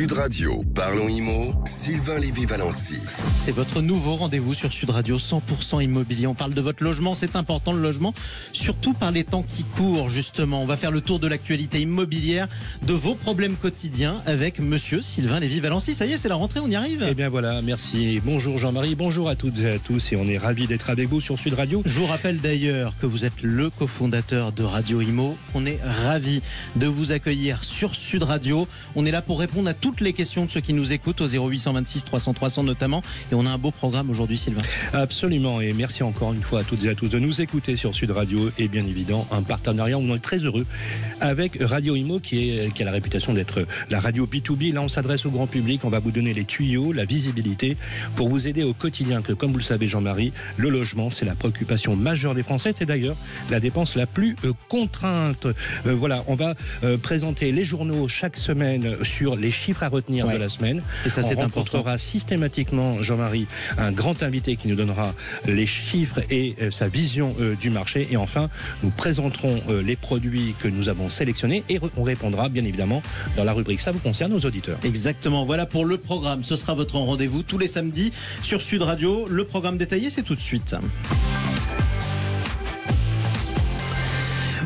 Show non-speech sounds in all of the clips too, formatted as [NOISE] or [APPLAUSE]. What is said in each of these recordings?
Sud Radio, parlons IMO, Sylvain Lévy-Valency. C'est votre nouveau rendez-vous sur Sud Radio 100% immobilier. On parle de votre logement, c'est important le logement, surtout par les temps qui courent justement. On va faire le tour de l'actualité immobilière, de vos problèmes quotidiens avec monsieur Sylvain Lévy-Valency. Ça y est, c'est la rentrée, on y arrive? Eh bien voilà, merci. Bonjour Jean-Marie, bonjour à toutes et à tous et on est ravis d'être avec vous sur Sud Radio. Je vous rappelle d'ailleurs que vous êtes le cofondateur de Radio Imo. On est ravis de vous accueillir sur Sud Radio. On est là pour répondre à toutes les questions de ceux qui nous écoutent au 0826 300 300 notamment. Et on a un beau programme aujourd'hui, Sylvain. Absolument. Et merci encore une fois à toutes et à tous de nous écouter sur Sud Radio. Et bien évidemment, un partenariat où on est très heureux avec Radio Imo qui, est, a la réputation d'être la radio B2B. Là, on s'adresse au grand public. On va vous donner les tuyaux, la visibilité pour vous aider au quotidien. Que comme vous le savez, Jean-Marie, le logement, c'est la préoccupation majeure des Français. C'est d'ailleurs la dépense la plus euh, contrainte. Euh, voilà, on va euh, présenter les journaux chaque semaine sur les chiffres à retenir Ouais. de la semaine. Et ça, c'est rencontrera systématiquement, Jean-Marie, un grand invité qui nous donnera les chiffres et euh, sa vision euh, du marché. Et enfin, nous présenterons euh, les produits que nous avons sélectionnés et on répondra, bien évidemment, dans la rubrique Ça vous concerne aux auditeurs. Exactement, voilà pour le programme. Ce sera votre rendez-vous tous les samedis sur Sud Radio. Le programme détaillé, c'est tout de suite.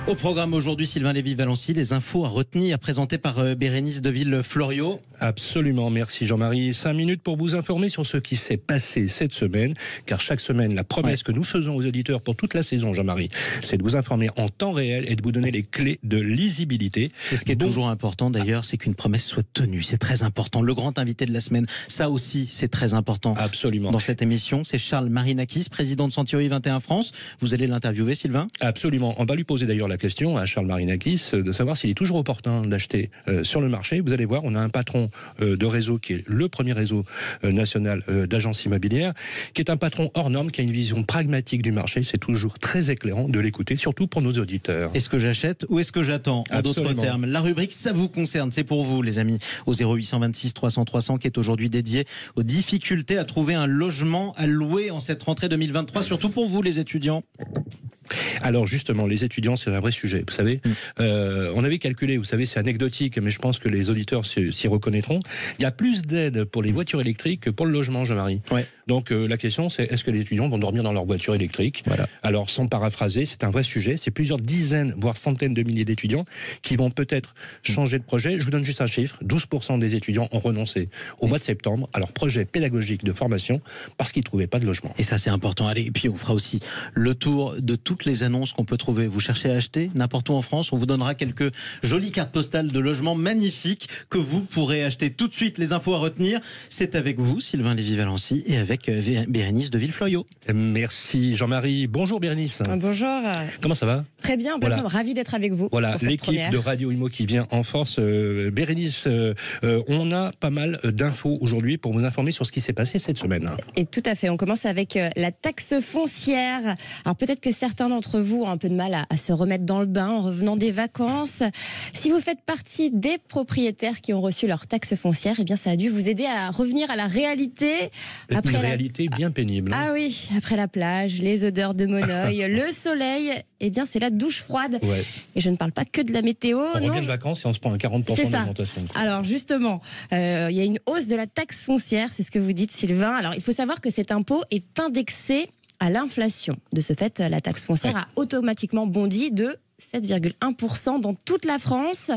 Au programme aujourd'hui, Sylvain Lévy-Valency, les infos à retenir présentées par euh, Bérénice Deville-Florio. Absolument, merci Jean-Marie. Cinq minutes pour vous informer sur ce qui s'est passé cette semaine, car chaque semaine, la promesse que nous faisons aux auditeurs pour toute la saison, Jean-Marie, c'est de vous informer en temps réel et de vous donner les clés de lisibilité. Et ce qui est toujours important d'ailleurs, c'est qu'une promesse soit tenue. C'est très important. Le grand invité de la semaine, ça aussi, c'est très important. Absolument. Dans cette émission, c'est Charles Marinakis, président de Century 21 France. Vous allez l'interviewer, Sylvain? Absolument. On va lui poser d'ailleurs la question à Charles Marinakis de savoir s'il est toujours opportun d'acheter euh, sur le marché. Vous allez voir, on a un patron euh, de réseau qui est le premier réseau euh, national d'agences immobilières, qui est un patron hors norme, qui a une vision pragmatique du marché. C'est toujours très éclairant de l'écouter, surtout pour nos auditeurs. Est-ce que j'achète ou est-ce que j'attends En d'autres termes, la rubrique ça vous concerne, c'est pour vous les amis, au 0826 300 300 qui est aujourd'hui dédié aux difficultés à trouver un logement à louer en cette rentrée 2023, surtout pour vous les étudiants. Alors justement, les étudiants, c'est un vrai sujet. Vous savez, Mm. euh, on avait calculé, vous savez, c'est anecdotique, mais je pense que les auditeurs s'y s'y reconnaîtront. Il y a plus d'aide pour les voitures électriques que pour le logement, Jean-Marie. Ouais. Donc euh, la question, c'est est-ce que les étudiants vont dormir dans leur voiture électrique Voilà. Alors, sans paraphraser, c'est un vrai sujet. C'est plusieurs dizaines, voire centaines de milliers d'étudiants qui vont peut-être changer de projet. Je vous donne juste un chiffre 12% des étudiants ont renoncé au mois de septembre à leur projet pédagogique de formation parce qu'ils ne trouvaient pas de logement. Et ça c'est important. Allez, et puis on fera aussi le tour de toutes les annonces qu'on peut trouver. Vous cherchez à acheter n'importe où en France, on vous donnera quelques jolies cartes postales de logements magnifiques que vous pourrez acheter tout de suite. Les infos à retenir, c'est avec vous, Sylvain Lévy-Valency, et avec euh, Vé- Bérénice de Villeflorio. Merci Jean-Marie. Bonjour Bérénice. Bonjour, Comment ça va? Très bien, Voilà. ravi d'être avec vous. Voilà, l'équipe de Radio Imo qui vient en force. Euh, Bérénice, euh, euh, on a pas mal d'infos aujourd'hui pour vous informer sur ce qui s'est passé cette semaine. Et tout à fait, on commence avec la taxe foncière. Alors peut-être que certains d'entre vous ont un peu de mal à, à se remettre dans le bain en revenant des vacances. Si vous faites partie des propriétaires qui ont reçu leur taxe foncière, eh bien ça a dû vous aider à revenir à la réalité. Une Après la- réalité bien pénible. hein. Ah oui, après la plage, les odeurs de Monoeil, [LAUGHS] le soleil, eh bien c'est la douche froide. Ouais. Et je ne parle pas que de la météo. On non, revient de vacances et on se prend un 40% C'est ça. d'augmentation. Alors justement, euh, il y a une hausse de la taxe foncière, c'est ce que vous dites Sylvain. Alors il faut savoir que cet impôt est indexé à l'inflation. De ce fait, la taxe foncière Ouais. a automatiquement bondi de 7,1% dans toute la France.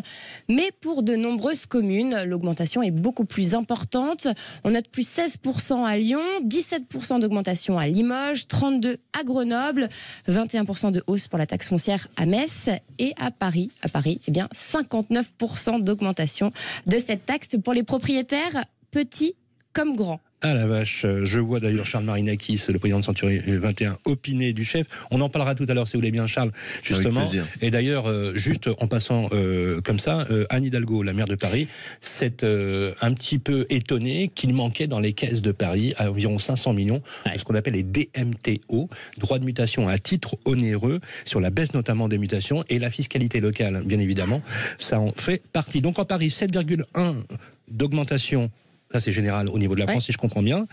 Mais pour de nombreuses communes, l'augmentation est beaucoup plus importante. On note plus 16% à Lyon, 17% d'augmentation à Limoges, 32% à Grenoble, 21% de hausse pour la taxe foncière à Metz et à Paris. À Paris, eh bien, 59% d'augmentation de cette taxe pour les propriétaires petits comme grands. Ah la vache, euh, je vois d'ailleurs Charles Marinakis, le président de Century 21, opiner du chef. On en parlera tout à l'heure si vous voulez bien Charles, justement. plaisir. Et d'ailleurs, euh, juste en passant euh, comme ça, euh, Anne Hidalgo, la maire de Paris, s'est euh, un petit peu étonnée qu'il manquait dans les caisses de Paris à environ 500 millions de ce qu'on appelle les DMTO, droits de mutation à titre onéreux, sur la baisse notamment des mutations et la fiscalité locale, bien évidemment. Ça en fait partie. Donc en Paris, 7,1 d'augmentation ça c'est général au niveau de la France, si je comprends bien,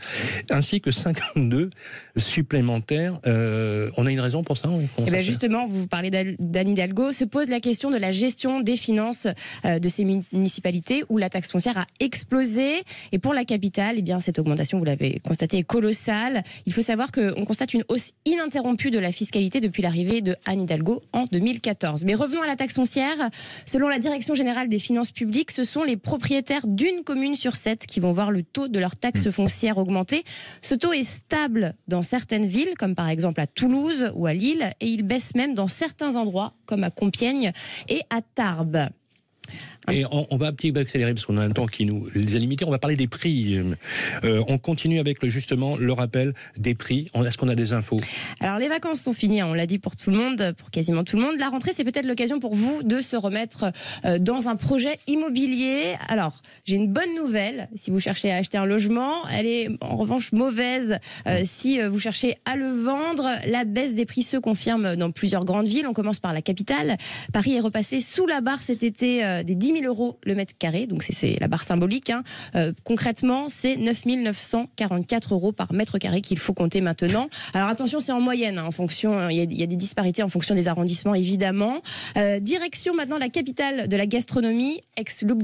ainsi que 52 supplémentaires. Euh, on a une raison pour ça eh ben Justement, vous parlez d'Anne Hidalgo, se pose la question de la gestion des finances euh, de ces municipalités où la taxe foncière a explosé. Et pour la capitale, eh bien, cette augmentation, vous l'avez constaté, est colossale. Il faut savoir qu'on constate une hausse ininterrompue de la fiscalité depuis l'arrivée de Anne Hidalgo en 2014. Mais revenons à la taxe foncière. Selon la Direction générale des finances publiques, ce sont les propriétaires d'une commune sur sept qui vont voir le taux de leur taxe mmh. foncière augmenter. Ce taux est stable dans certaines villes, comme par exemple à Toulouse ou à Lille, et il baisse même dans certains endroits, comme à Compiègne et à Tarbes. Et on, va un petit peu accélérer parce qu'on a un temps qui nous les a limités. On va parler des prix. Euh, on continue avec le, justement le rappel des prix. Est-ce qu'on a des infos? Alors les vacances sont finies, hein, on l'a dit pour tout le monde, pour quasiment tout le monde. La rentrée, c'est peut-être l'occasion pour vous de se remettre euh, dans un projet immobilier. Alors j'ai une bonne nouvelle si vous cherchez à acheter un logement. Elle est en revanche mauvaise euh, si vous cherchez à le vendre. La baisse des prix se confirme dans plusieurs grandes villes. On commence par la capitale. Paris est repassé sous la barre cet été des 10 000 euros le mètre carré, donc c'est la barre symbolique. Hein. Euh, concrètement, c'est 9 944 euros par mètre carré qu'il faut compter maintenant. Alors attention, c'est en moyenne, hein, en fonction, hein, il y, a, des disparités en fonction des arrondissements, évidemment. Euh, direction maintenant la capitale de la gastronomie, ex-Look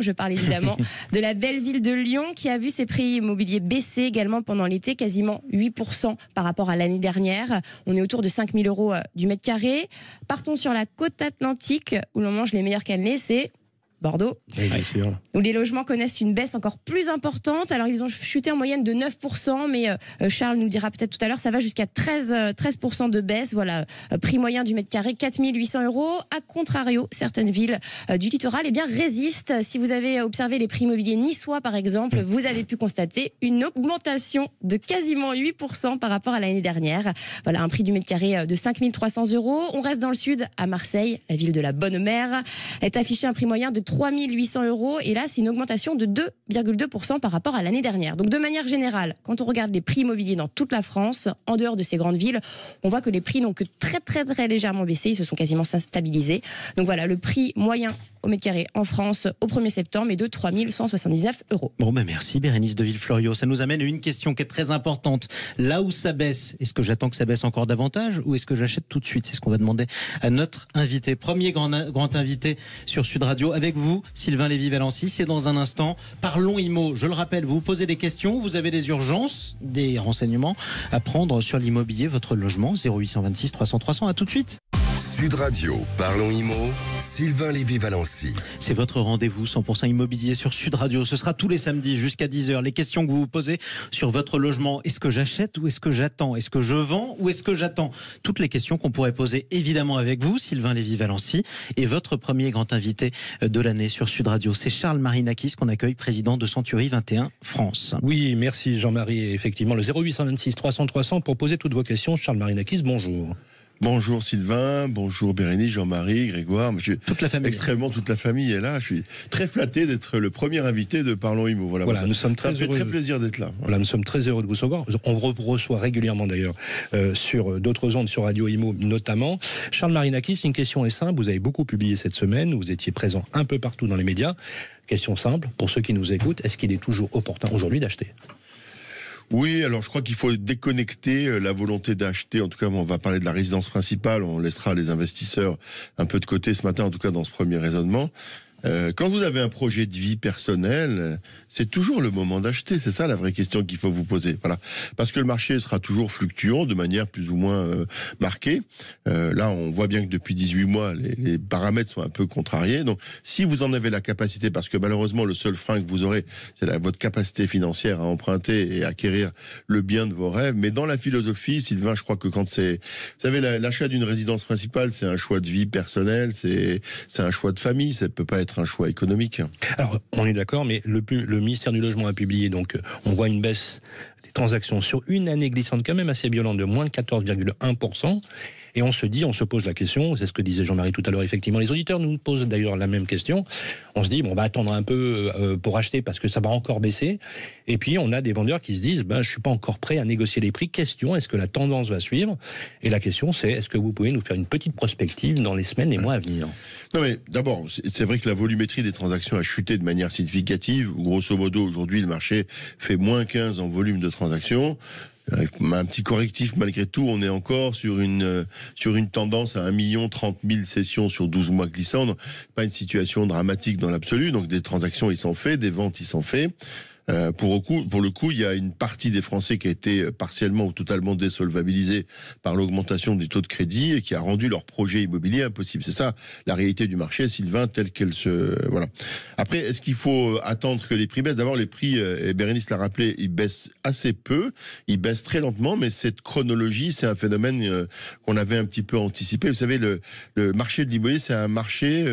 je parle évidemment [LAUGHS] de la belle ville de Lyon, qui a vu ses prix immobiliers baisser également pendant l'été, quasiment 8% par rapport à l'année dernière. On est autour de 5 000 euros euh, du mètre carré. Partons sur la côte atlantique, où l'on mange les meilleurs cannelés, c'est Bordeaux, où les logements connaissent une baisse encore plus importante. Alors, ils ont chuté en moyenne de 9%, mais euh, Charles nous dira peut-être tout à l'heure, ça va jusqu'à 13, 13 euh, de baisse. Voilà, euh, prix moyen du mètre carré, 4800 euros. A contrario, certaines villes du littoral eh bien, résistent. Si vous avez observé les prix immobiliers niçois, par exemple, vous avez pu constater une augmentation de quasiment 8% par rapport à l'année dernière. Voilà, un prix du mètre carré de 5300 euros. On reste dans le sud, à Marseille, la ville de la Bonne Mère, est affiché un prix moyen de 3800 euros. Et là, c'est une augmentation de 2,2% par rapport à l'année dernière. Donc, de manière générale, quand on regarde les prix immobiliers dans toute la France, en dehors de ces grandes villes, on voit que les prix n'ont que très, très, très légèrement baissé. Ils se sont quasiment stabilisés. Donc, voilà, le prix moyen au mètre carré en France au 1er septembre est de 3179 euros. Bon, ben merci Bérénice de Villefloriot. Ça nous amène à une question qui est très importante. Là où ça baisse, est-ce que j'attends que ça baisse encore davantage ou est-ce que j'achète tout de suite? C'est ce qu'on va demander à notre invité. Premier grand, grand invité sur Sud Radio avec vous, Sylvain Lévy-Valency. C'est dans un instant. Parlons IMO. Je le rappelle, vous vous posez des questions, vous avez des urgences, des renseignements à prendre sur l'immobilier, votre logement, 0826 300 300. À tout de suite. Sud Radio, parlons IMO, Sylvain Lévy-Valency. C'est votre rendez-vous 100% immobilier sur Sud Radio. Ce sera tous les samedis jusqu'à 10h. Les questions que vous vous posez sur votre logement. Est-ce que j'achète ou est-ce que j'attends? Est-ce que je vends ou est-ce que j'attends? Toutes les questions qu'on pourrait poser évidemment avec vous, Sylvain Lévy-Valency. Et votre premier grand invité de l'année sur Sud Radio, c'est Charles Marinakis qu'on accueille, président de Century 21 France. Oui, merci Jean-Marie. Effectivement, le 0826 300 300 pour poser toutes vos questions. Charles Marinakis, bonjour. Bonjour Sylvain, bonjour Bérénice, Jean-Marie, Grégoire. Je, toute la famille. Extrêmement, toute la famille est là. Je suis très flatté d'être le premier invité de Parlons Imo. Voilà, voilà nous sommes très ça fait très plaisir d'être là. Voilà. nous sommes très heureux de vous recevoir. On vous reçoit régulièrement d'ailleurs euh, sur d'autres ondes, sur Radio Imo notamment. Charles Marinakis, une question est simple. Vous avez beaucoup publié cette semaine. Vous étiez présent un peu partout dans les médias. Question simple, pour ceux qui nous écoutent, est-ce qu'il est toujours opportun aujourd'hui d'acheter? Oui, alors je crois qu'il faut déconnecter euh, la volonté d'acheter. En tout cas, on va parler de la résidence principale. On laissera les investisseurs un peu de côté ce matin, en tout cas dans ce premier raisonnement. Euh, quand vous avez un projet de vie personnel, c'est toujours le moment d'acheter. C'est ça la vraie question qu'il faut vous poser. Voilà, parce que le marché sera toujours fluctuant de manière plus ou moins euh, marquée. Euh, là, on voit bien que depuis 18 mois, les, les, paramètres sont un peu contrariés. Donc, si vous en avez la capacité, parce que malheureusement, le seul frein que vous aurez, c'est votre capacité financière à emprunter et acquérir le bien de vos rêves. Mais dans la philosophie, Sylvain, je crois que quand c'est, vous savez, l'achat d'une résidence principale, c'est un choix de vie personnelle, c'est c'est un choix de famille. Ça peut pas être un choix économique. Alors, on est d'accord, mais le, le, ministère du Logement a publié, donc euh, on voit une baisse des transactions sur une année glissante quand même assez violente de moins de 14,1%. Et on se dit, on se pose la question, c'est ce que disait Jean-Marie tout à l'heure, effectivement, les auditeurs nous posent d'ailleurs la même question. On se dit, bon, on va attendre un peu euh, pour acheter parce que ça va encore baisser. Et puis, on a des vendeurs qui se disent, ben, je suis pas encore prêt à négocier les prix. Question, est-ce que la tendance va suivre? Et la question, c'est, est-ce que vous pouvez nous faire une petite prospective dans les semaines et mois à venir? Non, mais d'abord, c'est vrai que la volumétrie des transactions a chuté de manière significative. Grosso modo, aujourd'hui, le marché fait moins 15 en volume de transactions. Avec un petit correctif malgré tout, on est encore sur une euh, sur une tendance à 1 million 30 000 sessions sur 12 mois glissants. Pas une situation dramatique dans l'absolu. Donc des transactions, ils sont faits, des ventes, ils sont faits. Euh, pour, le coup, il y a une partie des Français qui a été partiellement ou totalement désolvabilisée par l'augmentation des taux de crédit et qui a rendu leur projet immobilier impossible. C'est ça la réalité du marché, Sylvain, telle qu'elle se voilà. Après, est-ce qu'il faut attendre que les prix baissent? D'abord, les prix, euh, et Bérénice l'a rappelé, ils baissent assez peu, ils baissent très lentement, mais cette chronologie, c'est un phénomène euh, qu'on avait un petit peu anticipé. Vous savez, le, marché de l'immobilier, c'est un marché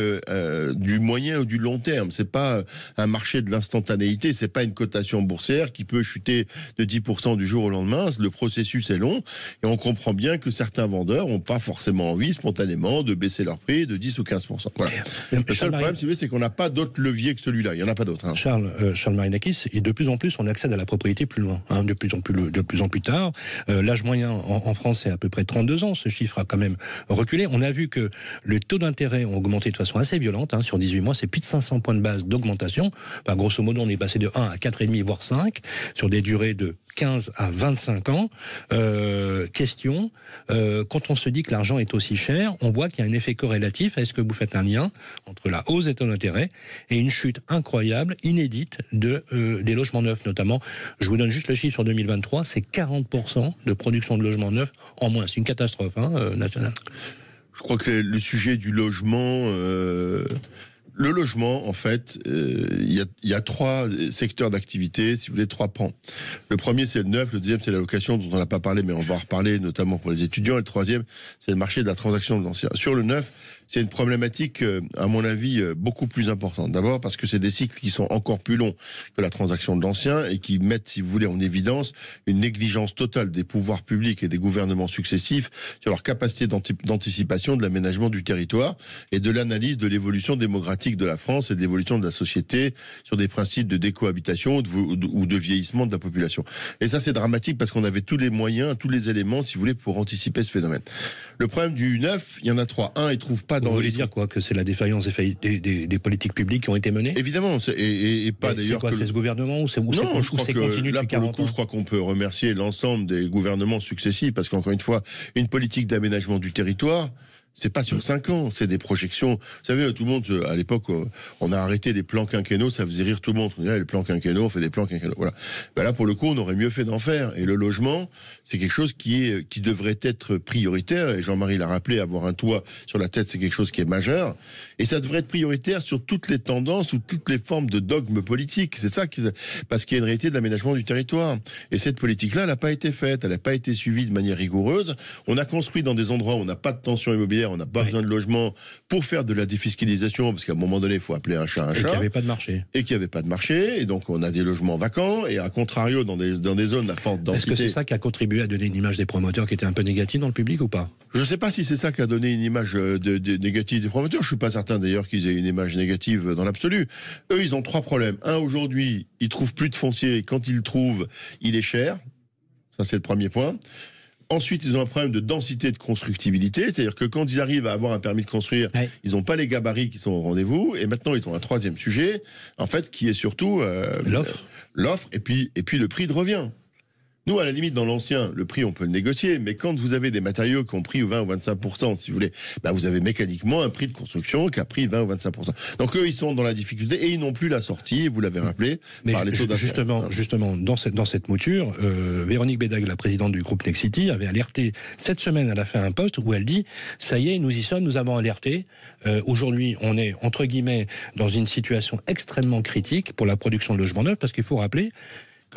du moyen ou du long terme. C'est pas un marché de l'instantanéité, c'est pas une cotation boursière qui peut chuter de 10% du jour au lendemain. Le processus est long et on comprend bien que certains vendeurs n'ont pas forcément envie spontanément de baisser leur prix de 10 ou 15%. Voilà. Le seul problème, c'est qu'on n'a pas d'autre levier que celui-là. Il n'y en a pas d'autre. Hein. Charles, euh, Charles Marinakis, et de plus en plus, on accède à la propriété plus loin, hein, de, plus en plus, de plus en plus tard. Euh, L'âge moyen en, en, France est à peu près 32 ans. Ce chiffre a quand même reculé. On a vu que le taux d'intérêt ont augmenté de façon assez violente. Hein, sur 18 mois, c'est plus de 500 points de base d'augmentation. Bah, grosso modo, on est passé de 1 à 4,5 voire 5 sur des durées de 15 à 25 ans. Euh, question, euh, quand on se dit que l'argent est aussi cher, on voit qu'il y a un effet corrélatif. Est-ce que vous faites un lien entre la hausse des taux d'intérêt et une chute incroyable, inédite de euh, des logements neufs notamment? Je vous donne juste le chiffre sur 2023, c'est 40% de production de logements neufs en moins. C'est une catastrophe hein, nationale. Je crois que le sujet du logement le logement, en fait, euh, il y, a, y, a, trois secteurs d'activité, si vous voulez, trois pans. Le premier, c'est le neuf. Le deuxième, c'est la location, dont on n'a pas parlé, mais on va en reparler, notamment pour les étudiants. Et le troisième, c'est le marché de la transaction l'ancien. Sur le neuf, c'est une problématique, euh, à mon avis, euh, beaucoup plus importante. D'abord parce que c'est des cycles qui sont encore plus longs que la transaction de l'ancien et qui mettent, si vous voulez, en évidence une négligence totale des pouvoirs publics et des gouvernements successifs sur leur capacité d'anticipation de l'aménagement du territoire et de l'analyse de l'évolution démographique de la France et de l'évolution de la société sur des principes de décohabitation ou de vieillissement de la population. Et ça, c'est dramatique parce qu'on avait tous les moyens, tous les éléments, si vous voulez, pour anticiper ce phénomène. Le problème du neuf, il y en a trois. Un, il trouve pas vous voulez dire quoi Que c'est la défaillance des, des, des, politiques publiques qui ont été menées? Évidemment, et, et, et, pas d'ailleurs. C'est quoi C'est ce gouvernement ou c'est Non, je crois que là, pour le coup, je crois qu'on peut remercier l'ensemble des gouvernements successifs parce qu'encore une fois, une politique d'aménagement du territoire, c'est pas sur 5 ans, c'est des projections. Vous savez, tout le monde, à l'époque, on a arrêté des plans quinquennaux, ça faisait rire tout le monde. On disait, les plans quinquennaux, on fait des plans quinquennaux. Voilà. Ben là, pour le coup, on aurait mieux fait d'en faire. Et le logement, c'est quelque chose qui est, qui devrait être prioritaire. Et Jean-Marie l'a rappelé, avoir un toit sur la tête, c'est quelque chose qui est majeur. Et ça devrait être prioritaire sur toutes les tendances ou toutes les formes de dogmes politiques. C'est ça qui, parce qu'il y a une réalité de l'aménagement du territoire. Et cette politique-là, elle n'a pas été faite, elle n'a pas été suivie de manière rigoureuse. On a construit dans des endroits où on n'a pas de tension immobilière on n'a pas besoin de logement pour faire de la défiscalisation, parce qu'à un moment donné, il faut appeler un chat un chat. Et qu'il n'y avait pas de marché. Et qu'il n'y avait pas de marché, et donc on a des logements vacants, et à contrario, dans des, dans des zones à forte densité. Est-ce que c'est ça qui a contribué à donner une image des promoteurs qui était un peu négative dans le public ou pas? Je ne sais pas si c'est ça qui a donné une image euh, de, de, négative des promoteurs. Je suis pas certain d'ailleurs qu'ils aient une image négative dans l'absolu. Eux, ils ont trois problèmes. Un, aujourd'hui, ils trouvent plus de foncier. Quand ils le trouvent, il est cher. Ça, c'est le premier point. Ensuite, ils ont un problème de densité de constructibilité, c'est-à-dire que quand ils arrivent à avoir un permis de construire, ouais. ils n'ont pas les gabarits qui sont au rendez-vous. Et maintenant, ils ont un troisième sujet, en fait, qui est surtout euh, l'offre, l'offre, et puis et puis le prix de revient. Nous, à la limite, dans l'ancien, le prix, on peut le négocier, mais quand vous avez des matériaux qui ont pris 20 ou 25% si vous voulez, bah, vous avez mécaniquement un prix de construction qui a pris 20 ou 25% Donc eux, ils sont dans la difficulté et ils n'ont plus la sortie, vous l'avez rappelé, mais par les taux Justement, justement, dans cette, dans cette mouture, euh, Véronique Bédag, la présidente du groupe Nexity, avait alerté cette semaine, elle a fait un poste où elle dit, ça y est, nous y sommes, nous avons alerté. Euh, Aujourd'hui, on est, entre guillemets, dans une situation extrêmement critique pour la production de logements neufs, parce qu'il faut rappeler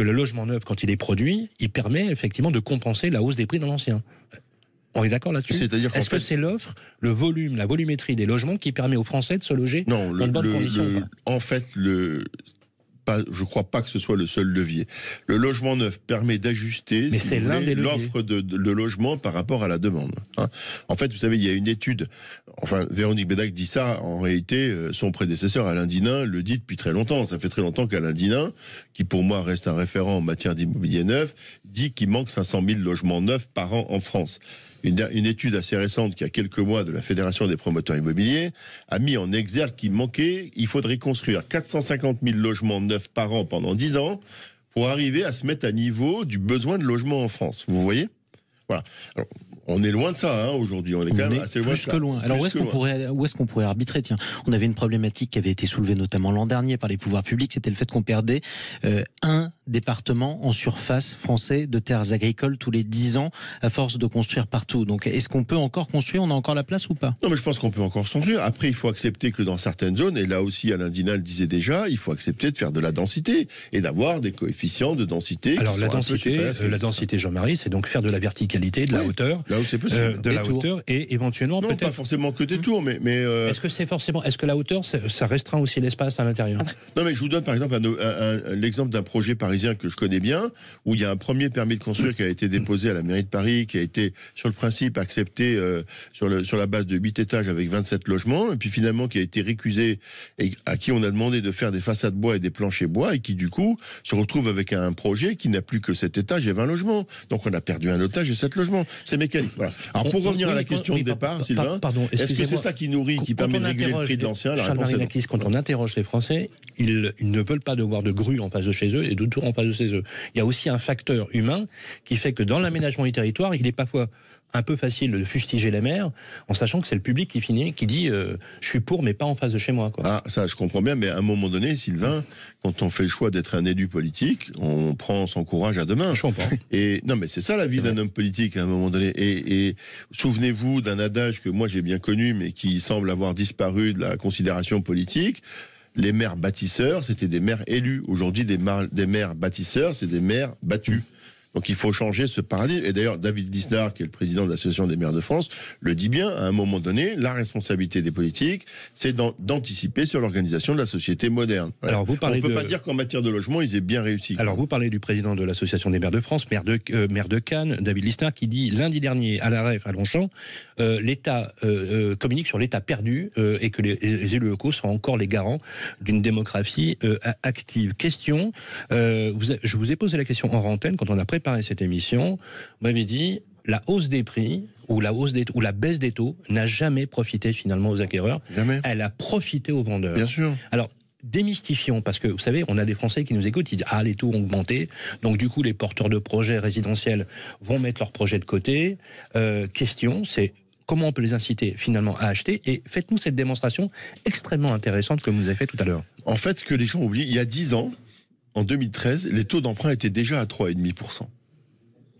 que le logement neuf, quand il est produit, il permet effectivement de compenser la hausse des prix dans l'ancien. On est d'accord là-dessus C'est-à-dire Est-ce que c'est l'offre, le volume, la volumétrie des logements qui permet aux Français de se loger non, dans de bonnes le, conditions le, En fait, le pas, je crois pas que ce soit le seul levier. Le logement neuf permet d'ajuster si l'offre de, de- de logement par rapport à la demande. hein. En fait, vous savez, il y a une étude. Enfin, Véronique Bédac dit ça. En réalité, euh, son prédécesseur Alain Dinin le dit depuis très longtemps. Ça fait très longtemps qu'Alain Dinin, qui pour moi reste un référent en matière d'immobilier neuf, dit qu'il manque 500 000 logements neufs par an en France. Une, une étude assez récente, qui a quelques mois, de la Fédération des promoteurs immobiliers, a mis en exergue qu'il manquait, il faudrait construire 450 000 logements neufs par an pendant 10 ans pour arriver à se mettre à niveau du besoin de logement en France. Vous voyez? Voilà. Alors, on est loin de ça hein, aujourd'hui. On est quand On même est assez loin de ça. que loin. Alors Plus où est-ce que qu'on loin. pourrait, où est-ce qu'on pourrait arbitrer? Tiens, on avait une problématique qui avait été soulevée notamment l'an dernier par les pouvoirs publics, c'était le fait qu'on perdait euh, un département en surface français de terres agricoles tous les 10 ans à force de construire partout. Donc est-ce qu'on peut encore construire? On a encore la place ou pas? Non, mais je pense qu'on peut encore construire. Après, il faut accepter que dans certaines zones, et là aussi Alain Dina le disait déjà, il faut accepter de faire de la densité et d'avoir des coefficients de densité. qui Alors sont la un peu densité, euh, la densité Jean-Marie, c'est donc faire de la verticalité, de la hauteur, Là où c'est possible. euh, de Des la tours. hauteur et éventuellement non, pas forcément que des tours, mais, mais euh, Est-ce que c'est forcément, est-ce que la hauteur, ça ça restreint aussi l'espace à l'intérieur? Non, mais je vous donne par exemple l'exemple d'un projet parisien que je connais bien, où il y a un premier permis de construire qui a été déposé à la mairie de Paris, qui a été sur le principe accepté euh, sur, le, sur la base de 8 étages avec 27 logements, et puis finalement qui a été récusé et à qui on a demandé de faire des façades bois et des planchers bois, et qui du coup se retrouve avec un projet qui n'a plus que 7 étages et 20 logements. Donc on a perdu un otage et 7 logements. C'est mécanique. Voilà. Alors pour On- revenir à la question de par- départ, par- Sylvain, est-ce que c'est ça qui nourrit, qui permet de réguler le prix de l'ancien La Charles. Marinakis, quand on interroge les Français, ils, ils ne veulent pas devoir de grue en face de chez eux et de tours en Il y a aussi un facteur humain qui fait que dans l'aménagement du territoire, il est parfois un peu facile de fustiger les maires en sachant que c'est le public qui finit, qui dit euh, je suis pour mais pas en face de chez moi. Quoi. Ah, ça, je comprends bien, mais à un moment donné, Sylvain, quand on fait le choix d'être un élu politique, on prend son courage à deux mains. Je comprends. [LAUGHS] Et non, mais c'est ça la vie d'un homme politique à un moment donné. Et, et souvenez-vous d'un adage que moi j'ai bien connu, mais qui semble avoir disparu de la considération politique. Les maires bâtisseurs, c'était des maires élus. Aujourd'hui, des, maires bâtisseurs, c'est des maires battus. Donc il faut changer ce paradigme. Et d'ailleurs, David Lisnard, qui est le président de l'Association des maires de France, le dit bien, à un moment donné, la responsabilité des politiques, c'est d'an- d'anticiper sur l'organisation de la société moderne. Alors vous parlez On ne peut de- pas dire qu'en matière de logement, ils aient bien réussi. Alors vous parlez du président de l'association des maires de France, maire de, euh, maire de Cannes, David Lisnard, qui dit lundi dernier à la REF à Longchamp, euh, l'État euh, communique sur l'État perdu et que les, les élus locaux sont encore les garants d'une démographie a- active. Question, vous a- je vous ai posé la question en antenne quand on a préparé cette émission. Vous m'avez dit la hausse des prix ou la hausse des ou la baisse des taux n'a jamais profité finalement aux acquéreurs. Jamais. Elle a profité aux vendeurs. Bien sûr. Alors, démystifions, parce que vous savez, on a des Français qui nous écoutent, ils disent Ah, les taux ont augmenté, donc du coup, les porteurs de projets résidentiels vont mettre leurs projets de côté. Euh, question, c'est comment on peut les inciter finalement à acheter? Et faites-nous cette démonstration extrêmement intéressante que vous avez fait tout à l'heure. En fait, ce que les gens oublient, il y a 10 ans, en 2013, les taux d'emprunt étaient déjà à 3,5%.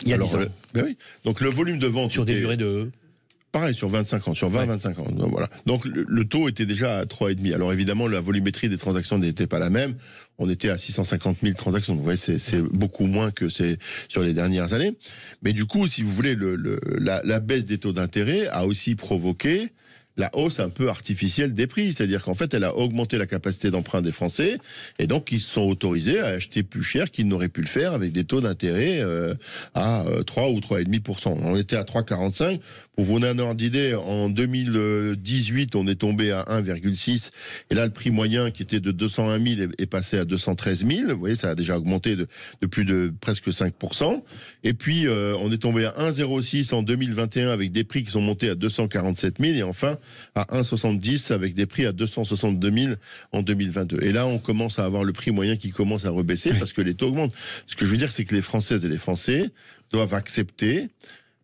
Il y a Alors, 10 ans, euh, ben oui. Donc le volume de vente sur des durées de. pareil sur 25 ans, sur 20 Ouais. 25 ans. Donc, voilà. Donc le, le taux était déjà à 3,5. Alors évidemment, la volumétrie des transactions n'était pas la même. On était à 650 000 transactions. Donc, vous voyez, c'est beaucoup moins que c'est sur les dernières années. Mais du coup, si vous voulez, le, le- la, la baisse des taux d'intérêt a aussi provoqué la hausse un peu artificielle des prix. C'est-à-dire qu'en fait, elle a augmenté la capacité d'emprunt des Français et donc ils se sont autorisés à acheter plus cher qu'ils n'auraient pu le faire avec des taux d'intérêt euh, à euh, 3 ou 3,5%. On était à 3,45. Pour vous donner un ordre d'idée, en 2018, on est tombé à 1,6 et là, le prix moyen qui était de 201 000 est, est passé à 213 000. Vous voyez, ça a déjà augmenté de, de plus de presque 5%. Et puis, euh, on est tombé à 1,06 en 2021 avec des prix qui sont montés à 247 000 et enfin à 1,70 avec des prix à 262 000 en 2022. Et là, on commence à avoir le prix moyen qui commence à rebaisser Oui. parce que les taux augmentent. Ce que je veux dire, c'est que les Françaises et les Français doivent accepter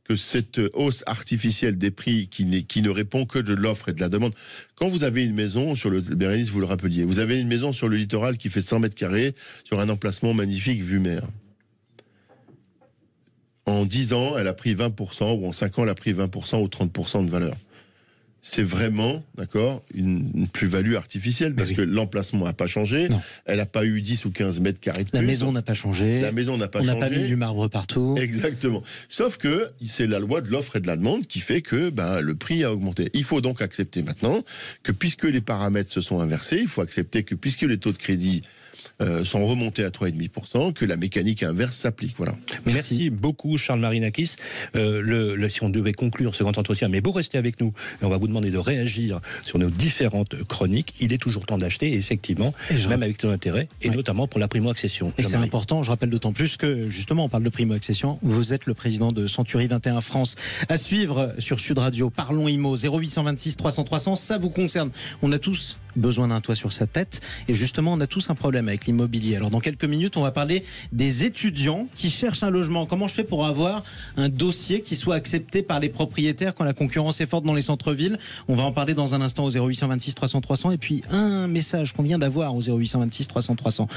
que cette hausse artificielle des prix qui ne répond que de l'offre et de la demande. Quand vous avez une maison sur le Bérénice, vous le rappeliez, vous avez une maison sur le littoral qui fait 100 mètres carrés sur un emplacement magnifique vue mer. En 10 ans, elle a pris 20%, ou en 5 ans, elle a pris 20% ou 30% de valeur. C'est vraiment, d'accord, une, une plus-value artificielle parce oui. que l'emplacement n'a pas changé. Non. Elle n'a pas eu 10 ou 15 mètres carrés de La plus. maison n'a pas changé. La maison n'a pas on n'a changé. pas mis du marbre partout. Exactement. Sauf que c'est la loi de l'offre et de la demande qui fait que ben, le prix a augmenté. Il faut donc accepter maintenant que puisque les paramètres se sont inversés, il faut accepter que puisque les taux de crédit euh, sont remontés à 3,5%, que la mécanique inverse s'applique. Voilà. Merci. beaucoup, Charles Marinakis. Euh, le, si on devait conclure ce grand entretien, mais vous restez avec nous et on va vous demander de réagir sur nos différentes chroniques. Il est toujours temps d'acheter, effectivement, même avec ton intérêt, et notamment pour la primo-accession. Et c'est important, je rappelle d'autant plus que, justement, on parle de primo-accession. Vous êtes le président de Century 21 France. À suivre sur Sud Radio, Parlons IMO, 0826 300 300, ça vous concerne. On a tous besoin d'un toit sur sa tête. Et justement, on a tous un problème avec l'immobilier. Alors, dans quelques minutes, on va parler des étudiants qui cherchent un logement. Comment je fais pour avoir un dossier qui soit accepté par les propriétaires quand la concurrence est forte dans les centres-villes? On va en parler dans un instant au 0826 300 300. Et puis, un message qu'on vient d'avoir au 0826 300 300.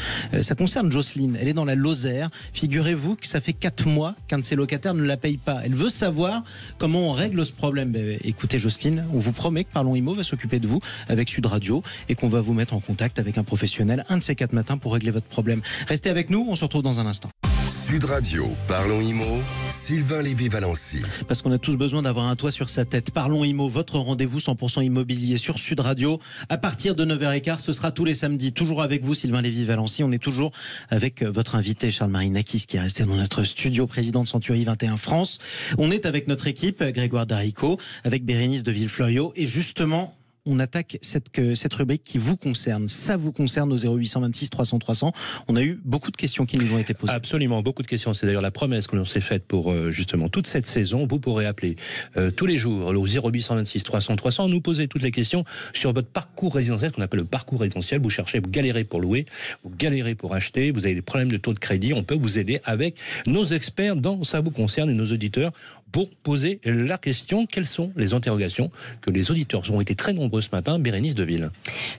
ça concerne Jocelyne. Elle est dans la Lozère. Figurez-vous que ça fait quatre mois qu'un de ses locataires ne la paye pas. Elle veut savoir comment on règle ce problème. Ben, écoutez, Jocelyne, on vous promet que Parlons Imo va s'occuper de vous avec Sud Radio et qu'on va vous mettre en contact avec un professionnel un de ces quatre matins pour régler votre problème. Restez avec nous, on se retrouve dans un instant. Sud Radio, Parlons Imo, Sylvain Lévy-Valency. Parce qu'on a tous besoin d'avoir un toit sur sa tête. Parlons Imo, votre rendez-vous 100% immobilier sur Sud Radio. À partir de 9h15, ce sera tous les samedis. Toujours avec vous, Sylvain Lévy-Valency. On est toujours avec euh, votre invité, Charles-Marie Nakis, qui est resté dans notre studio, président de Century 21 France. On est avec notre équipe, Grégoire Darico, avec Bérénice de Villefloriot. Et justement, on attaque cette, cette rubrique qui vous concerne. Ça vous concerne au 0826 300 300. On a eu beaucoup de questions qui nous ont été posées. Absolument, beaucoup de questions. C'est d'ailleurs la promesse que l'on s'est faite pour euh, justement toute cette saison. Vous pourrez appeler euh, tous les jours au 0826 300 300, nous poser toutes les questions sur votre parcours résidentiel, qu'on appelle le parcours résidentiel. Vous cherchez, vous galérez pour louer, vous galérez pour acheter, vous avez des problèmes de taux de crédit. On peut vous aider avec nos experts dans Ça vous concerne et nos auditeurs pour poser la question. Quelles sont les interrogations que les auditeurs ont été très nombreux ce matin, Bérénice Deville.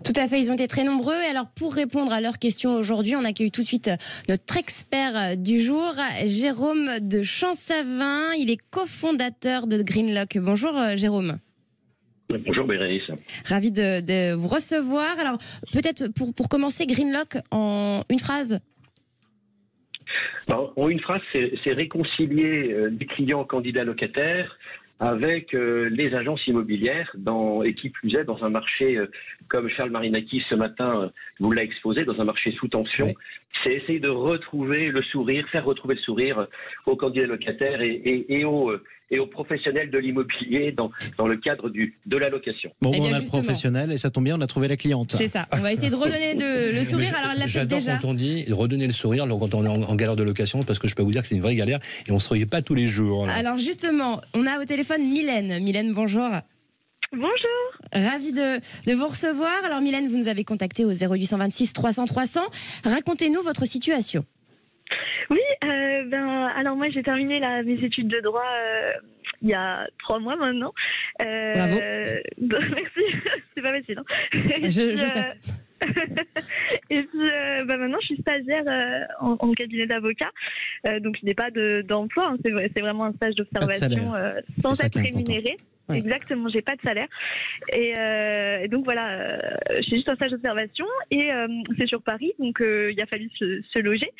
Tout à fait, ils ont été très nombreux. Alors pour répondre à leurs questions aujourd'hui, on accueille tout de suite notre expert du jour, Jérôme de Champsavin. Il est cofondateur de Greenlock. Bonjour euh, Jérôme. Bonjour Bérénice. Ravi de, vous recevoir. Alors peut-être pour, pour commencer, Greenlock en une phrase en une phrase, c'est réconcilier euh, des clients candidats locataires avec euh, les agences immobilières dans, et qui plus est dans un marché euh, comme Charles Marinaki ce matin euh, vous l'a exposé, dans un marché sous tension. C'est essayer de retrouver le sourire, faire retrouver le sourire aux candidats locataires et, et, et aux et aux professionnels de l'immobilier dans, dans le cadre du, de la location. Bon, eh on a le professionnel et ça tombe bien, on a trouvé la cliente. C'est ça. On va essayer de redonner de, le sourire. Alors, J'adore déjà. quand on dit redonner le sourire quand on est en, galère de location, parce que je peux vous dire que c'est une vraie galère et on ne se revoyait pas tous les jours. Alors, justement, on a au téléphone Mylène. Mylène, bonjour. Bonjour. Ravi de, de, vous recevoir. Alors Mylène, vous nous avez contacté au 0826 300 300. Racontez-nous votre situation. Oui, euh, ben, alors moi j'ai terminé la, mes études de droit euh, il y a trois mois maintenant. Euh, Bravo. [LAUGHS] merci, [LAUGHS] c'est pas facile. Hein. Je, et [LAUGHS] puis euh, bah maintenant, je suis stagiaire euh, en, en, cabinet d'avocat, euh, donc je n'ai pas d'emploi. Hein, c'est vraiment un stage d'observation sans être rémunéré. Exactement, j'ai pas de salaire. Et, et donc voilà, j'ai juste un stage d'observation et c'est sur Paris, donc il a fallu se, se loger.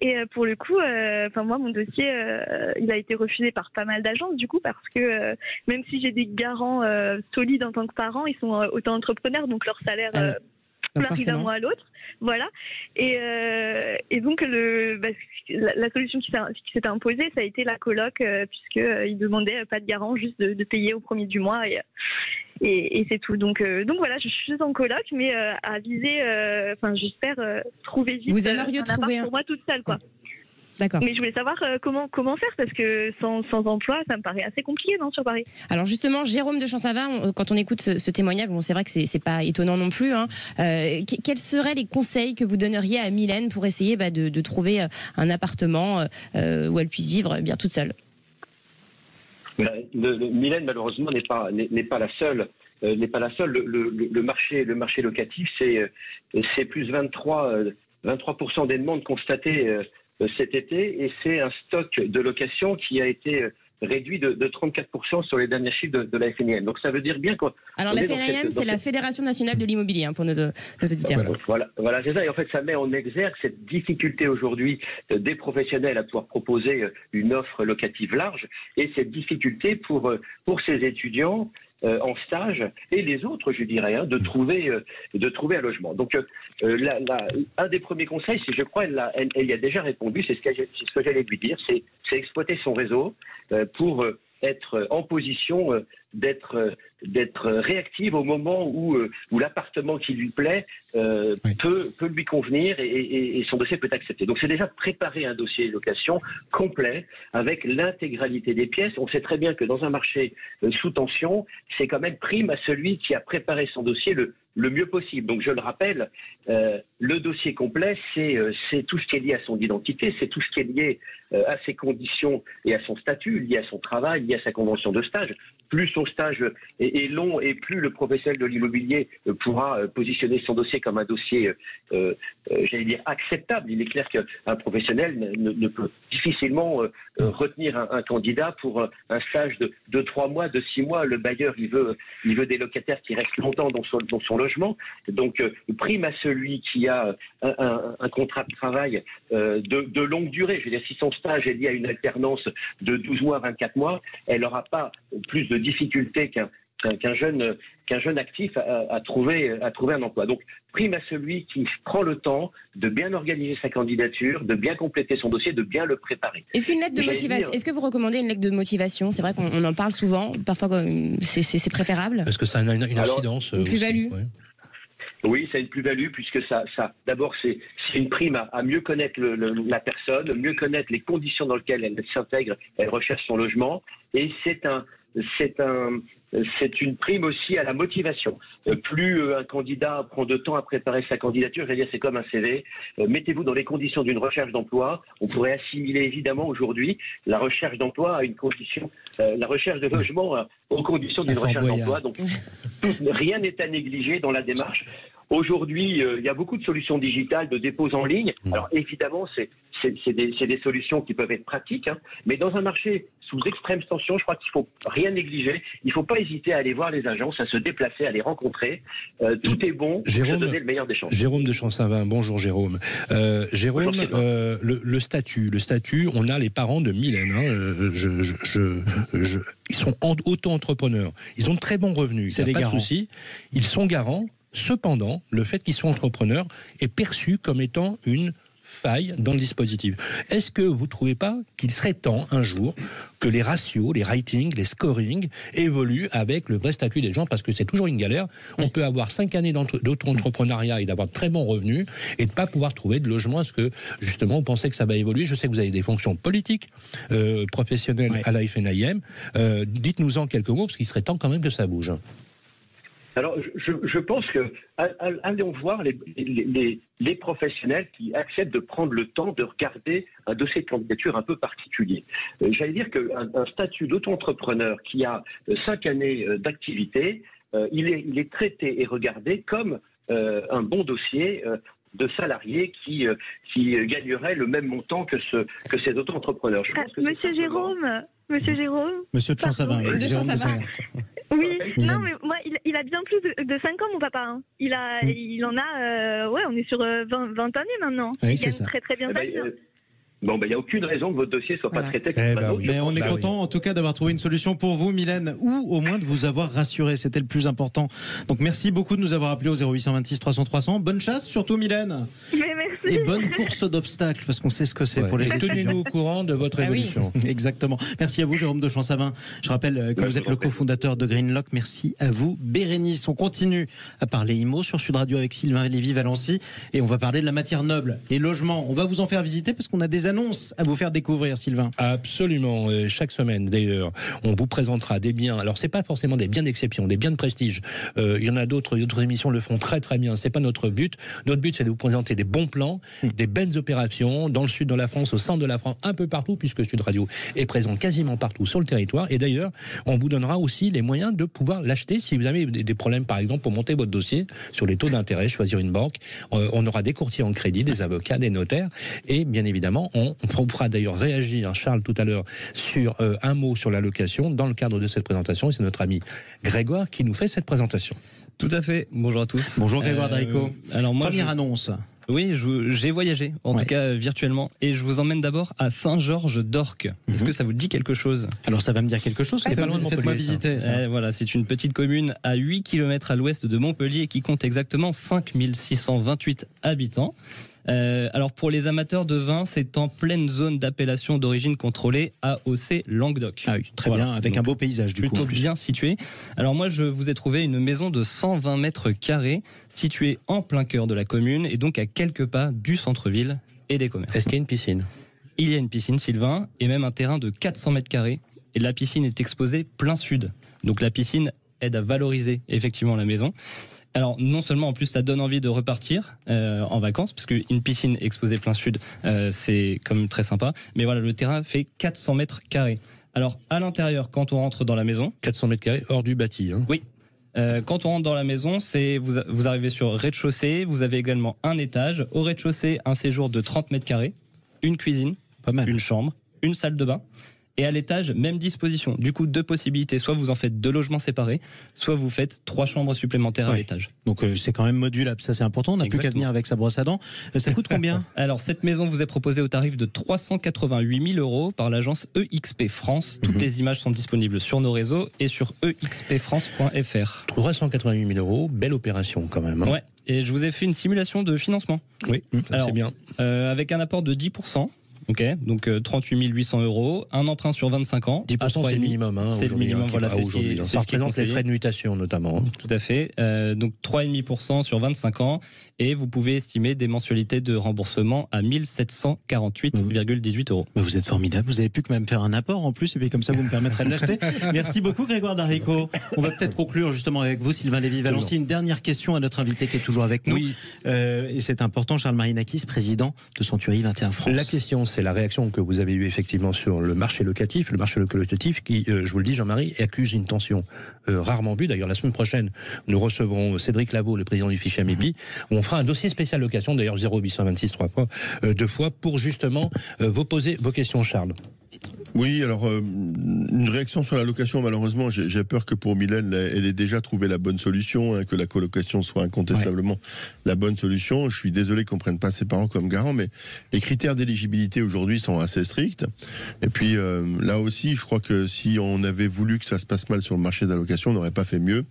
Et pour le coup, enfin moi, mon dossier, il a été refusé par pas mal d'agences du coup parce que même si j'ai des garants solides en tant que parents, ils sont auto-entrepreneurs, donc leur salaire ah d'un mois à l'autre. Voilà. Et, euh, et donc, le, bah, la, solution qui s'est imposée, ça a été la coloc, euh, puisqu'il euh, demandait pas de garant, juste de, payer au premier du mois. Et, et, c'est tout. Donc, donc voilà, je suis en coloc, mais à viser, enfin, j'espère trouver vite Vous aimeriez trouver un... pour moi toute seule, quoi. D'accord. Mais je voulais savoir euh, comment, comment faire parce que sans, sans, emploi, ça me paraît assez compliqué non, sur Paris? Alors justement, Jérôme de Champsavin, euh, quand on écoute ce, témoignage, bon, c'est vrai que c'est, c'est pas étonnant non plus. Hein. Euh, quels seraient les conseils que vous donneriez à Mylène pour essayer bah, de, de, trouver un appartement où elle puisse vivre bien toute seule? Ben, Mylène, malheureusement, n'est pas, n'est, pas la seule. n'est pas la seule. Le, le, le, marché, le marché locatif, c'est, c'est plus 23, 23% des demandes constatées euh, cet été et c'est un stock de location qui a été euh, réduit de, de 34% sur les derniers chiffres de, la FNIM. Donc ça veut dire bien qu'on. Alors la FNIM, c'est la Fédération nationale de l'immobilier hein, pour nos, nos auditeurs. Voilà, voilà, c'est ça. Et en fait, ça met en exergue cette difficulté aujourd'hui euh, des professionnels à pouvoir proposer une offre locative large et cette difficulté pour pour ces étudiants en stage et les autres, je dirais, hein, de trouver de trouver un logement. Donc, un des premiers conseils, si je crois, elle, elle, y a déjà répondu, c'est ce que, ce que j'allais lui dire, c'est exploiter son réseau pour être en position euh, d'être euh, d'être réactive au moment où euh, où l'appartement qui lui plaît peut peut lui convenir et, son dossier peut être accepté. Donc c'est déjà préparer un dossier de location complet avec l'intégralité des pièces. On sait très bien que dans un marché sous tension, c'est quand même prime à celui qui a préparé son dossier le le mieux possible. Donc je le rappelle, euh, le dossier complet, euh, c'est tout ce qui est lié à son identité, c'est tout ce qui est lié euh, à ses conditions et à son statut, lié à son travail, lié à sa convention de stage. Plus son stage est, long et plus le professionnel de l'immobilier pourra positionner son dossier comme un dossier, j'allais dire, acceptable. Il est clair qu'un professionnel ne, peut difficilement retenir un, candidat pour un stage de, de trois mois, de six mois. Le bailleur, il veut, il veut des locataires qui restent longtemps dans son, dans son donc, euh, prime à celui qui a un, contrat de travail euh, de, longue durée. Je veux dire, si son stage est lié à une alternance de 12 mois, 24 mois, elle n'aura pas plus de difficultés qu'un qu'un jeune, qu'un jeune actif a, trouvé, a trouvé un emploi. Donc, prime à celui qui prend le temps de bien organiser sa candidature, de bien compléter son dossier, de bien le préparer. Est-ce qu'une lettre de motivation, est-ce que vous recommandez une lettre de motivation? C'est vrai qu'on en parle souvent, parfois c'est préférable. Est-ce que ça a une, incidence Une plus-value oui, c'est une plus-value puisque ça, ça d'abord, c'est une prime à, mieux connaître la personne, mieux connaître les conditions dans lesquelles elle s'intègre, elle recherche son logement, et c'est un, c'est un, c'est une prime aussi à la motivation. Euh, plus euh, un candidat prend de temps à préparer sa candidature, je dire, c'est comme un CV. Euh, mettez-vous dans les conditions d'une recherche d'emploi. On pourrait assimiler évidemment aujourd'hui la recherche d'emploi à une condition, la recherche de logement aux conditions d'une recherche d'emploi. Donc rien n'est à négliger dans la démarche. Aujourd'hui, il y a beaucoup de solutions digitales de dépôt en ligne. Mmh. Alors évidemment, c'est des, solutions qui peuvent être pratiques, hein. mais dans un marché sous extrême tension, je crois qu'il faut rien négliger. Il ne faut pas hésiter à aller voir les agences, à se déplacer, à les rencontrer. Euh, tout est bon Jérôme, pour donner le meilleur des chances. Jérôme de Champsaint-Vin, bonjour Jérôme. Euh, Jérôme, euh, le, statut, le statut, on a les parents de Mylène. Hein, je, ils sont auto-entrepreneurs. Ils ont de très bons revenus. C'est pas de souci. Ils sont garants. Cependant, le fait qu'ils soient entrepreneurs est perçu comme étant une faille dans le dispositif. Est-ce que vous ne trouvez pas qu'il serait temps un jour que les ratios, les ratings, les scoring évoluent avec le vrai statut des gens? Parce que c'est toujours une galère. On peut avoir cinq années d'auto-entrepreneuriat et d'avoir de très bons revenus et de ne pas pouvoir trouver de logement. Est-ce que justement vous pensez que ça va évoluer? Je sais que vous avez des fonctions politiques, euh, professionnelles à la FNIM. Euh, dites-nous en quelques mots parce qu'il serait temps quand même que ça bouge. Alors, je, pense que allons voir les, professionnels qui acceptent de prendre le temps de regarder un dossier de candidature un peu particulier. Euh, j'allais dire qu'un un statut d'auto-entrepreneur qui a euh, cinq années euh, d'activité, il, est, il est traité et regardé comme un bon dossier de salariés qui, qui gagnerait le même montant que, ce, que ces auto-entrepreneurs. Monsieur Jérôme, Monsieur Jérôme. Monsieur de Champsavin. Oui, non, mais moi, il, a bien plus de, 5 ans, mon papa. Hein. Il, a, hmm. il en a, euh, ouais, on est sur 20, euh, 20 années maintenant. Oui, c'est ça. très très bien eh ben, Bon, ben, il n'y a aucune raison que votre dossier soit pas traité. Eh ben Mais on est bah content, en tout cas, d'avoir trouvé une solution pour vous, Mylène, ou au moins de vous avoir rassuré. C'était le plus important. Donc, merci beaucoup de nous avoir appelé au 0826 300 300. Bonne chasse, surtout, Mylène. Mais merci. Et bonne course d'obstacles, parce qu'on sait ce que c'est pour les Tenez-nous au courant de votre ah évolution? [LAUGHS] Exactement. Merci à vous, Jérôme de Champsavin. Je rappelle euh, que vous êtes le cofondateur de Greenlock. Merci à vous, Bérénice. On continue à parler IMO sur Sud Radio avec Sylvain Lévy-Valency. Et on va parler de la matière noble, les logements. On va vous en faire visiter parce qu'on a des annonces à vous faire découvrir, Sylvain. Absolument. chaque semaine, d'ailleurs, on vous présentera des biens. Alors, c'est pas forcément des biens d'exception, des biens de prestige. Euh, il y en a d'autres, d'autres émissions le font très très bien. C'est pas notre but. Notre but, c'est de vous présenter des bons plans, hmm. des belles opérations dans le sud de la France, au centre de la France, un peu partout, puisque Sud Radio est présent quasiment partout sur le territoire. Et d'ailleurs, on vous donnera aussi les moyens de pouvoir l'acheter si vous avez des problèmes, par exemple, pour monter votre dossier sur les taux d'intérêt, choisir une banque. Euh, on aura des courtiers en crédit, des avocats, des notaires, et bien évidemment, on, on fera d'ailleurs réagir, Charles, tout à l'heure, sur euh, un mot sur la location dans le cadre de cette présentation. Et c'est notre ami Grégoire qui nous fait cette présentation. Tout à fait. Bonjour à tous. Bonjour Grégoire euh, Alors moi, Première annonce. Oui, j'ai voyagé, en tout cas virtuellement, et je vous emmène d'abord à Saint-Georges d'Orc. Est-ce mhm. que ça vous dit quelque chose? Alors ça va me dire quelque chose, c'est pas loin de Montpellier. visiter. Eh, voilà, c'est une petite commune à 8 km à l'ouest de Montpellier qui compte exactement 5628 habitants. Euh, alors pour les amateurs de vin, c'est en pleine zone d'appellation d'origine contrôlée AOC Languedoc. Ah oui, très bien, avec un beau paysage du plutôt coup. Plutôt bien situé. Alors moi, je vous ai trouvé une maison de 120 mètres carrés située en plein cœur de la commune et donc à quelques pas du centre-ville et des commerces. Est-ce qu'il y a une piscine? Il y a une piscine, Sylvain, et même un terrain de 400 mètres carrés. Et la piscine est exposée plein sud. Donc la piscine aide à valoriser effectivement la maison. Alors non seulement en plus ça donne envie de repartir euh, en vacances parce qu'une piscine exposée plein sud euh, c'est comme très sympa, mais voilà le terrain fait 400 mètres carrés. Alors à l'intérieur quand on rentre dans la maison, 400 mètres carrés hors du bâti. Hein. Oui. Euh, quand on rentre dans la maison, c'est vous, vous arrivez sur rez-de-chaussée, vous avez également un étage. Au rez-de-chaussée, un séjour de 30 mètres carrés, une cuisine, Pas mal. une chambre, une salle de bain. Et à l'étage, même disposition. Du coup, deux possibilités. Soit vous en faites deux logements séparés, soit vous faites trois chambres supplémentaires à l'étage. Donc euh, c'est quand même modulable, ça c'est important. On n'a plus qu'à venir avec sa brosse à dents. Euh, ça coûte combien [LAUGHS] Alors cette maison vous est proposée au tarif de 388 000 euros par l'agence EXP France. Toutes mhm. les images sont disponibles sur nos réseaux et sur expfrance.fr. 388 000 euros, belle opération quand même. Hein. Ouais. Et je vous ai fait une simulation de financement. Oui, c'est bien. Euh, avec un apport de 10%. Ok, donc 38 euh, 800 euros, un emprunt sur 25 ans. 10% c'est le minimum. Hein, c'est le minimum, hein, voilà. aujourd'hui. Ça représente les frais de mutation notamment. Hein. Tout à fait. Euh, donc 3,5% sur 25 ans et vous pouvez estimer des mensualités de remboursement à 1748,18 euros. Mais vous êtes formidable, vous avez pu que même faire un apport en plus et puis comme ça vous me permettrez de l'acheter. [LAUGHS] Merci beaucoup Grégoire Darico. On va peut-être conclure justement avec vous Sylvain Lévy-Valency. Une dernière question à notre invité qui est toujours avec nous. Oui. Euh, et c'est important, Charles Marinakis, président de Century 21 France. La question c'est la réaction que vous avez eue effectivement sur le marché locatif, le marché locatif qui, euh, je vous le dis Jean-Marie, accuse une tension euh, rarement vue. D'ailleurs la semaine prochaine nous recevrons Cédric Labo, le président du fichier AMIPI, où on fera un dossier spécial location, d'ailleurs 0826 trois fois, euh, deux fois, pour justement euh, vous poser vos questions, Charles. Oui, alors euh, une réaction sur la location, malheureusement, j'ai peur que pour Mylène, elle ait déjà trouvé la bonne solution, hein, que la colocation soit incontestablement la bonne solution. Je suis désolé qu'on prenne pas ses parents comme garant, mais les critères d'éligibilité aujourd'hui sont assez stricts. Et puis là aussi, je crois que si on avait voulu que ça se passe mal sur le marché de la location, on n'aurait pas fait mieux.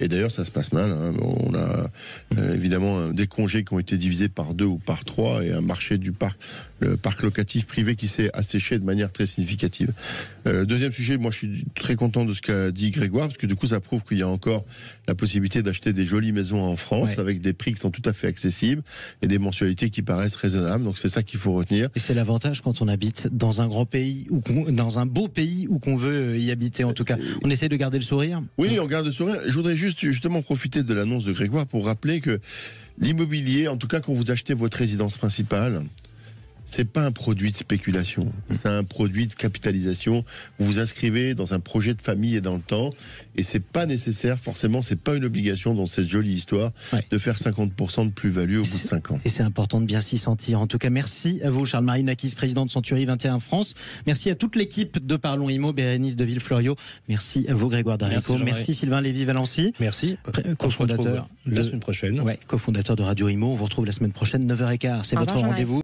Et d'ailleurs, ça se passe mal. Hein. On a euh, évidemment des congés qui ont été divisés par deux ou par trois et un marché du parc, le parc locatif privé qui s'est asséché de manière très significative. Euh, deuxième sujet, moi je suis très content de ce qu'a dit Grégoire parce que du coup ça prouve qu'il y a encore la possibilité d'acheter des jolies maisons en France avec des prix qui sont tout à fait accessibles et des mensualités qui paraissent raisonnables. Donc c'est ça qu'il faut retenir. Et c'est l'avantage quand on habite dans un grand pays ou dans un beau pays où qu'on veut y habiter en tout cas. On essaie de garder le sourire. Oui, on garde le sourire. Je voudrais juste justement profiter de l'annonce de Grégoire pour rappeler que l'immobilier, en tout cas quand vous achetez votre résidence principale, c'est pas un produit de spéculation, c'est un produit de capitalisation. Vous vous inscrivez dans un projet de famille et dans le temps, et c'est pas nécessaire forcément, c'est pas une obligation dans cette jolie histoire de faire 50% de plus-value au bout de 5 ans. Et c'est important de bien s'y sentir. En tout cas, merci à vous, Charles-Marie Nakis, président de Century 21 France. Merci à toute l'équipe de Parlons Imo, Bérénice de Villefloriot. Merci à vous, Grégoire Darico. Merci, Sylvain Lévy-Valency. Merci. cofondateur la semaine prochaine. Ouais, cofondateur de Radio Imo. On vous retrouve la semaine prochaine, 9h15. C'est votre rendez-vous.